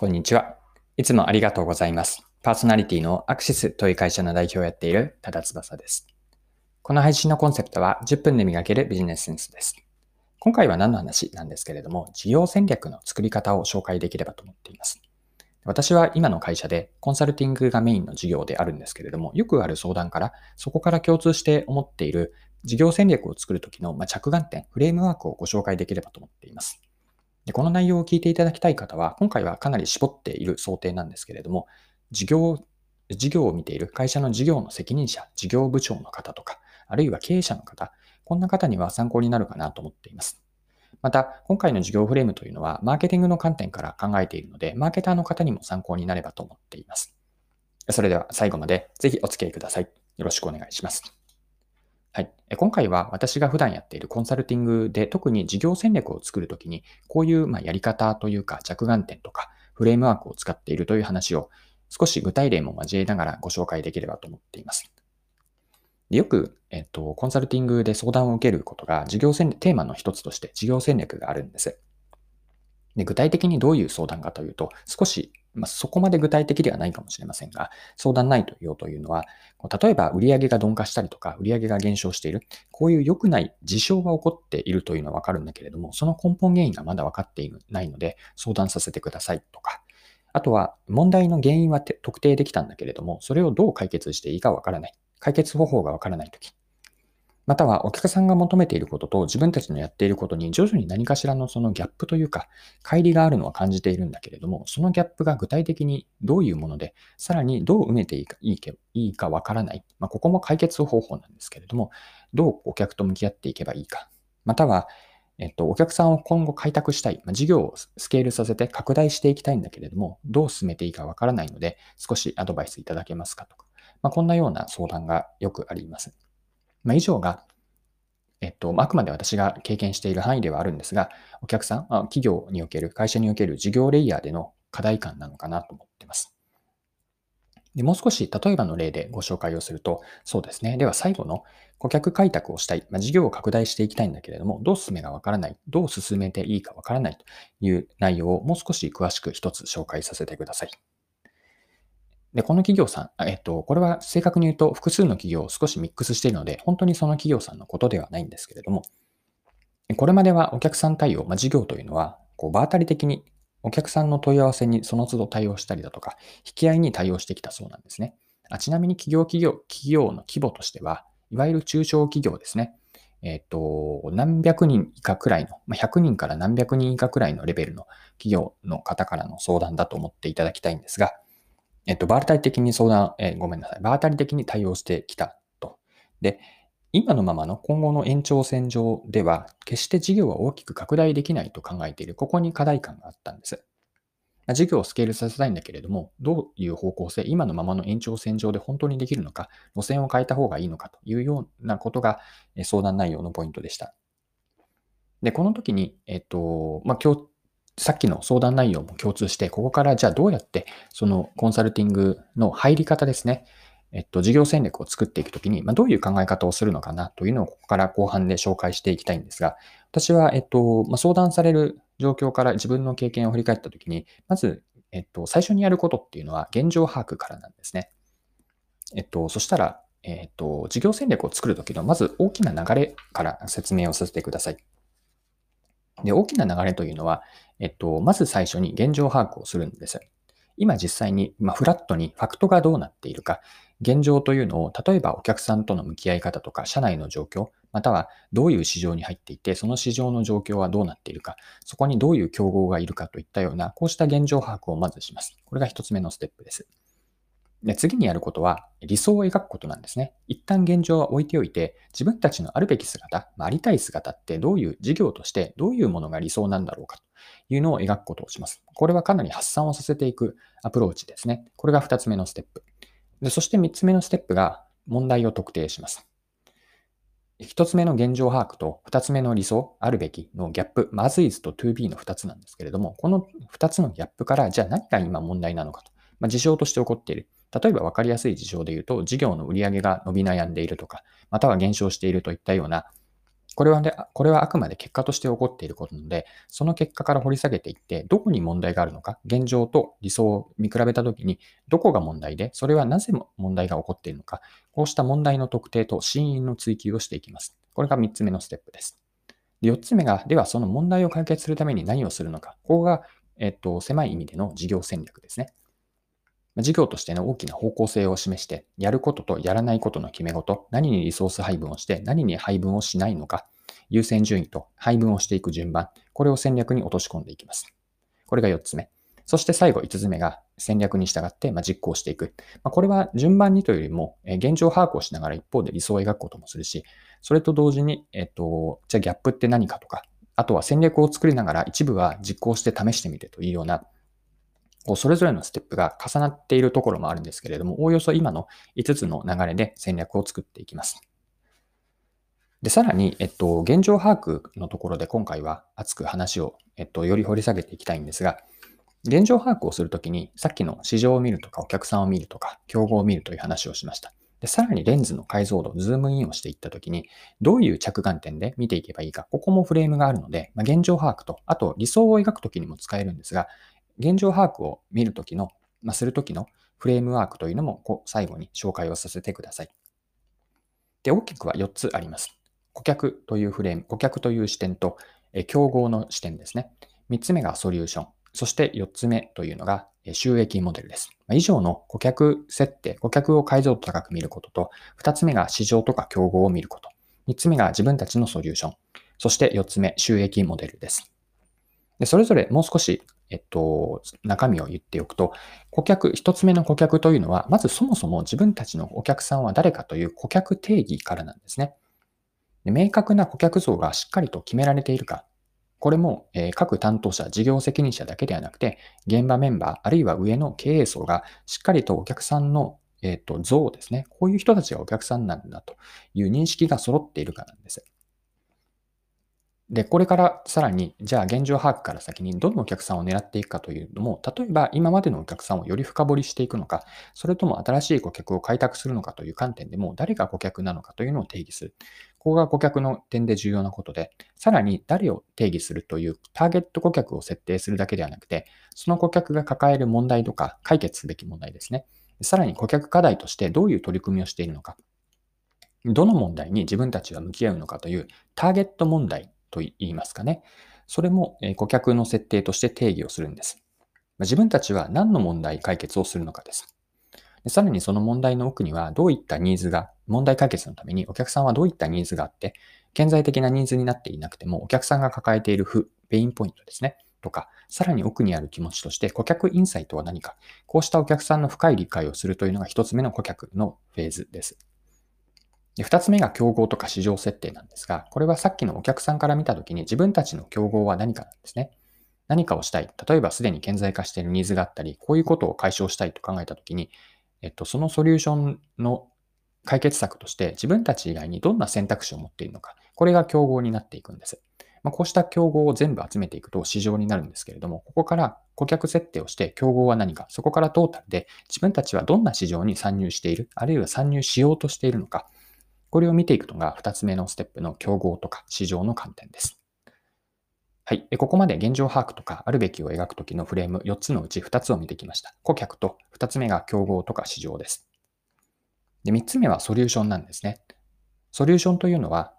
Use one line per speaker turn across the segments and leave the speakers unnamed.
こんにちは。いつもありがとうございます。パーソナリティのアクシスという会社の代表をやっている多田翼です。この配信のコンセプトは10分で磨けるビジネスセンスです。今回は何の話なんですけれども、事業戦略の作り方を紹介できればと思っています。私は今の会社でコンサルティングがメインの事業であるんですけれども、よくある相談から、そこから共通して思っている事業戦略を作るときの着眼点、フレームワークをご紹介できればと思っています。でこの内容を聞いていただきたい方は、今回はかなり絞っている想定なんですけれども、事業、事業を見ている会社の事業の責任者、事業部長の方とか、あるいは経営者の方、こんな方には参考になるかなと思っています。また、今回の事業フレームというのは、マーケティングの観点から考えているので、マーケターの方にも参考になればと思っています。それでは最後までぜひお付き合いください。よろしくお願いします。はい。今回は私が普段やっているコンサルティングで特に事業戦略を作るときに、こういうまやり方というか着眼点とかフレームワークを使っているという話を少し具体例も交えながらご紹介できればと思っています。よく、えっと、コンサルティングで相談を受けることが事業戦略、テーマの一つとして事業戦略があるんです。で具体的にどういう相談かというと、少しまあ、そこまで具体的ではないかもしれませんが、相談ないというというのは、例えば売上が鈍化したりとか、売上が減少している、こういう良くない事象が起こっているというのはわかるんだけれども、その根本原因がまだ分かっていないので、相談させてくださいとか、あとは問題の原因は特定できたんだけれども、それをどう解決していいかわからない。解決方法がわからないとき、またはお客さんが求めていることと自分たちのやっていることに徐々に何かしらのそのギャップというか、乖離があるのは感じているんだけれども、そのギャップが具体的にどういうもので、さらにどう埋めていいかいいかわからない。まあ、ここも解決方法なんですけれども、どうお客と向き合っていけばいいか。または、えっと、お客さんを今後開拓したい、まあ、事業をスケールさせて拡大していきたいんだけれども、どう進めていいかわからないので、少しアドバイスいただけますかとか、まあ、こんなような相談がよくあります。まあ、以上が、えっと、あくまで私が経験している範囲ではあるんですが、お客さん、企業における、会社における事業レイヤーでの課題感なのかなと思っています。でもう少し例えばの例でご紹介をすると、そうですね。では最後の顧客開拓をしたい、まあ、事業を拡大していきたいんだけれども、どう進めがわからない、どう進めていいかわからないという内容をもう少し詳しく一つ紹介させてください。で、この企業さん、えっと、これは正確に言うと複数の企業を少しミックスしているので、本当にその企業さんのことではないんですけれども、これまではお客さん対応、まあ、事業というのは、こう、場当たり的にお客さんの問い合わせにその都度対応したりだとか、引き合いに対応してきたそうなんですね。あちなみに企業、企業、企業の規模としては、いわゆる中小企業ですね。えっ、と、何百人以下くらいの、まあ、100人から何百人以下くらいのレベルの企業の方からの相談だと思っていただきたいんですが、えっと、場当たり的に相談、えー、ごめんなさい。場当たり的に対応してきたと。で、今のままの今後の延長線上では、決して事業は大きく拡大できないと考えている。ここに課題感があったんです。事業をスケールさせたいんだけれども、どういう方向性、今のままの延長線上で本当にできるのか、路線を変えた方がいいのかというようなことが相談内容のポイントでした。で、この時に、えっと、まあ、今日、さっきの相談内容も共通して、ここからじゃあどうやってそのコンサルティングの入り方ですね。えっと、事業戦略を作っていくときに、まあ、どういう考え方をするのかなというのをここから後半で紹介していきたいんですが、私は、えっと、まあ、相談される状況から自分の経験を振り返ったときに、まず、えっと、最初にやることっていうのは現状把握からなんですね。えっと、そしたら、えっと、事業戦略を作るときの、まず大きな流れから説明をさせてください。で、大きな流れというのは、えっと、まず最初に現状把握をするんです。今実際に、まあ、フラットにファクトがどうなっているか、現状というのを、例えばお客さんとの向き合い方とか、社内の状況、またはどういう市場に入っていて、その市場の状況はどうなっているか、そこにどういう競合がいるかといったような、こうした現状把握をまずします。これが一つ目のステップです。で次にやることは理想を描くことなんですね。一旦現状は置いておいて、自分たちのあるべき姿、まあ、ありたい姿ってどういう事業としてどういうものが理想なんだろうかというのを描くことをします。これはかなり発散をさせていくアプローチですね。これが二つ目のステップ。でそして三つ目のステップが問題を特定します。一つ目の現状把握と二つ目の理想、あるべきのギャップ、まずいずと 2B の二つなんですけれども、この二つのギャップからじゃあ何が今問題なのかと。まあ、事象として起こっている。例えば分かりやすい事象で言うと、事業の売り上げが伸び悩んでいるとか、または減少しているといったような、これはね、これはあくまで結果として起こっていることなので、その結果から掘り下げていって、どこに問題があるのか、現状と理想を見比べたときに、どこが問題で、それはなぜ問題が起こっているのか、こうした問題の特定と真因の追求をしていきます。これが3つ目のステップです。で4つ目が、ではその問題を解決するために何をするのか。ここが、えっと、狭い意味での事業戦略ですね。事業としての大きな方向性を示して、やることとやらないことの決め事、何にリソース配分をして、何に配分をしないのか、優先順位と配分をしていく順番、これを戦略に落とし込んでいきます。これが4つ目。そして最後5つ目が戦略に従って実行していく。これは順番にというよりも、現状把握をしながら一方で理想を描くこともするし、それと同時に、えっと、じゃあギャップって何かとか、あとは戦略を作りながら一部は実行して試してみてというような、こうそれぞれのステップが重なっているところもあるんですけれども、おおよそ今の5つの流れで戦略を作っていきます。で、さらに、えっと、現状把握のところで今回は熱く話を、えっと、より掘り下げていきたいんですが、現状把握をするときに、さっきの市場を見るとか、お客さんを見るとか、競合を見るという話をしました。で、さらにレンズの解像度、ズームインをしていったときに、どういう着眼点で見ていけばいいか、ここもフレームがあるので、まあ、現状把握と、あと理想を描くときにも使えるんですが、現状把握を見るときの、まあ、するときのフレームワークというのもこう最後に紹介をさせてください。で、大きくは4つあります。顧客というフレーム、顧客という視点と、え競合の視点ですね。3つ目がソリューション。そして4つ目というのが収益モデルです。以上の顧客設定、顧客を解像度高く見ることと、2つ目が市場とか競合を見ること。3つ目が自分たちのソリューション。そして4つ目、収益モデルです。でそれぞれもう少し、えっと、中身を言っておくと、顧客、1つ目の顧客というのは、まずそもそも自分たちのお客さんは誰かという顧客定義からなんですね。で明確な顧客像がしっかりと決められているか、これも、え各担当者、事業責任者だけではなくて、現場メンバー、あるいは上の経営層がしっかりとお客さんの、えーと、像ですね。こういう人たちがお客さんなんだという認識が揃っているかなんです。で、これからさらに、じゃあ現状把握から先にどのお客さんを狙っていくかというのも、例えば今までのお客さんをより深掘りしていくのか、それとも新しい顧客を開拓するのかという観点でも、誰が顧客なのかというのを定義する。ここが顧客の点で重要なことで、さらに誰を定義するというターゲット顧客を設定するだけではなくて、その顧客が抱える問題とか解決すべき問題ですね。さらに顧客課題としてどういう取り組みをしているのか、どの問題に自分たちは向き合うのかというターゲット問題と言いますかね。それも顧客の設定として定義をするんです。自分たちは何の問題解決をするのかです。でさらにその問題の奥にはどういったニーズが、問題解決のためにお客さんはどういったニーズがあって、顕在的なニーズになっていなくてもお客さんが抱えている不、ペインポイントですね。とか、さらに奥にある気持ちとして顧客インサイトは何か、こうしたお客さんの深い理解をするというのが一つ目の顧客のフェーズです。で、二つ目が競合とか市場設定なんですが、これはさっきのお客さんから見たときに自分たちの競合は何かなんですね。何かをしたい。例えばすでに顕在化しているニーズがあったり、こういうことを解消したいと考えたときに、えっと、そのソリューションの解決策として自分たち以外にどんな選択肢を持っているのか。これが競合になっていくんです。まあ、こうした競合を全部集めていくと市場になるんですけれども、ここから顧客設定をして競合は何か、そこからトータルで自分たちはどんな市場に参入している、あるいは参入しようとしているのか、これを見ていくのが2つ目のステップの競合とか市場の観点です。はい。ここまで現状把握とかあるべきを描くときのフレーム4つのうち2つを見てきました。顧客と2つ目が競合とか市場です。で、3つ目はソリューションなんですね。ソリューションというのは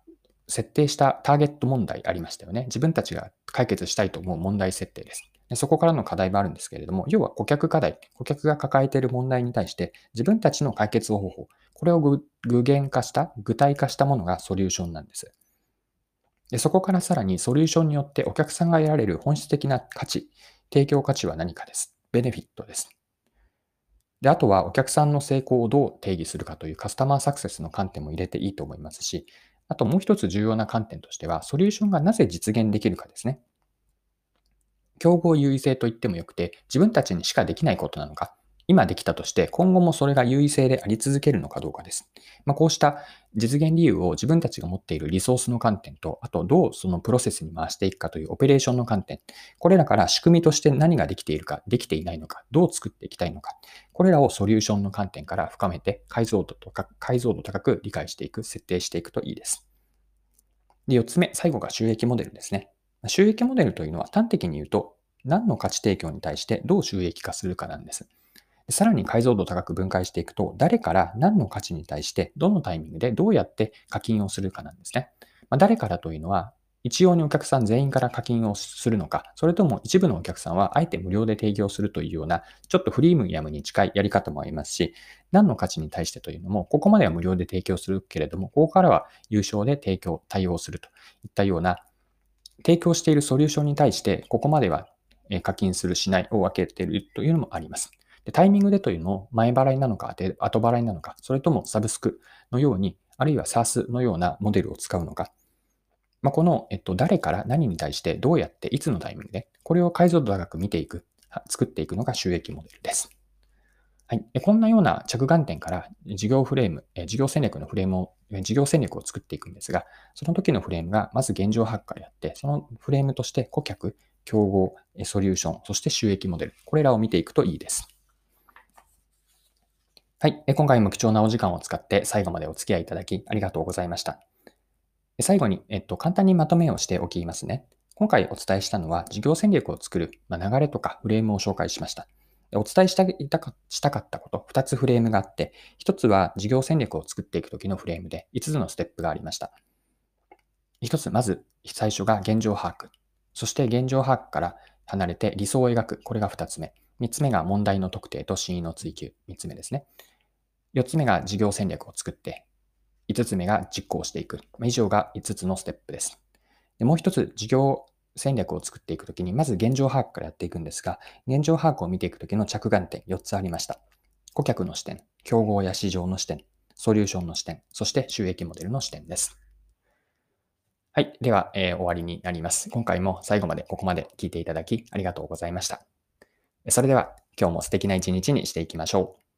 設定したターゲット問題ありましたよね。自分たちが解決したいと思う問題設定です。そこからの課題もあるんですけれども、要は顧客課題、顧客が抱えている問題に対して自分たちの解決方法、これを具現化した、具体化したものがソリューションなんです。でそこからさらにソリューションによってお客さんが得られる本質的な価値、提供価値は何かです。ベネフィットです。で、あとはお客さんの成功をどう定義するかというカスタマーサクセスの観点も入れていいと思いますし、あともう一つ重要な観点としては、ソリューションがなぜ実現できるかですね。競合優位性と言ってもよくて、自分たちにしかできないことなのか、今できたとして、今後もそれが優位性であり続けるのかどうかです。まあ、こうした実現理由を自分たちが持っているリソースの観点と、あとどうそのプロセスに回していくかというオペレーションの観点、これらから仕組みとして何ができているか、できていないのか、どう作っていきたいのか、これらをソリューションの観点から深めて解像度とか解像度高く理解していく、設定していくといいです。で、4つ目、最後が収益モデルですね。収益モデルというのは端的に言うと、何の価値提供に対してどう収益化するかなんです。さらに解像度高く分解していくと、誰から何の価値に対して、どのタイミングでどうやって課金をするかなんですね。まあ、誰からというのは、一様にお客さん全員から課金をするのか、それとも一部のお客さんはあえて無料で提供するというような、ちょっとフリームヤムに近いやり方もありますし、何の価値に対してというのも、ここまでは無料で提供するけれども、ここからは有償で提供、対応するといったような、提供しているソリューションに対して、ここまでは課金する、しないを分けているというのもあります。でタイミングでというのを前払いなのか後払いなのか、それともサブスクのように、あるいは SARS のようなモデルを使うのか、まあ、この、えっと、誰から何に対してどうやっていつのタイミングで、これを解像度高く見ていく、作っていくのが収益モデルです。はい。こんなような着眼点から事業フレーム、事業戦略のフレームを、事業戦略を作っていくんですが、その時のフレームがまず現状発火であって、そのフレームとして顧客、競合、ソリューション、そして収益モデル、これらを見ていくといいです。はい。今回も貴重なお時間を使って最後までお付き合いいただきありがとうございました。最後に、えっと、簡単にまとめをしておきますね。今回お伝えしたのは事業戦略を作る、ま、流れとかフレームを紹介しました。お伝えしたかしたかったこと、2つフレームがあって、1つは事業戦略を作っていくときのフレームで5つのステップがありました。1つ、まず最初が現状把握。そして現状把握から離れて理想を描く。これが2つ目。3つ目が問題の特定と真意の追求。3つ目ですね。4つ目が事業戦略を作って、5つ目が実行していく。以上が5つのステップです。でもう一つ、事業戦略を作っていくときに、まず現状把握からやっていくんですが、現状把握を見ていくときの着眼点4つありました。顧客の視点、競合や市場の視点、ソリューションの視点、そして収益モデルの視点です。はい。では、えー、終わりになります。今回も最後までここまで聞いていただきありがとうございました。それでは、今日も素敵な一日にしていきましょう。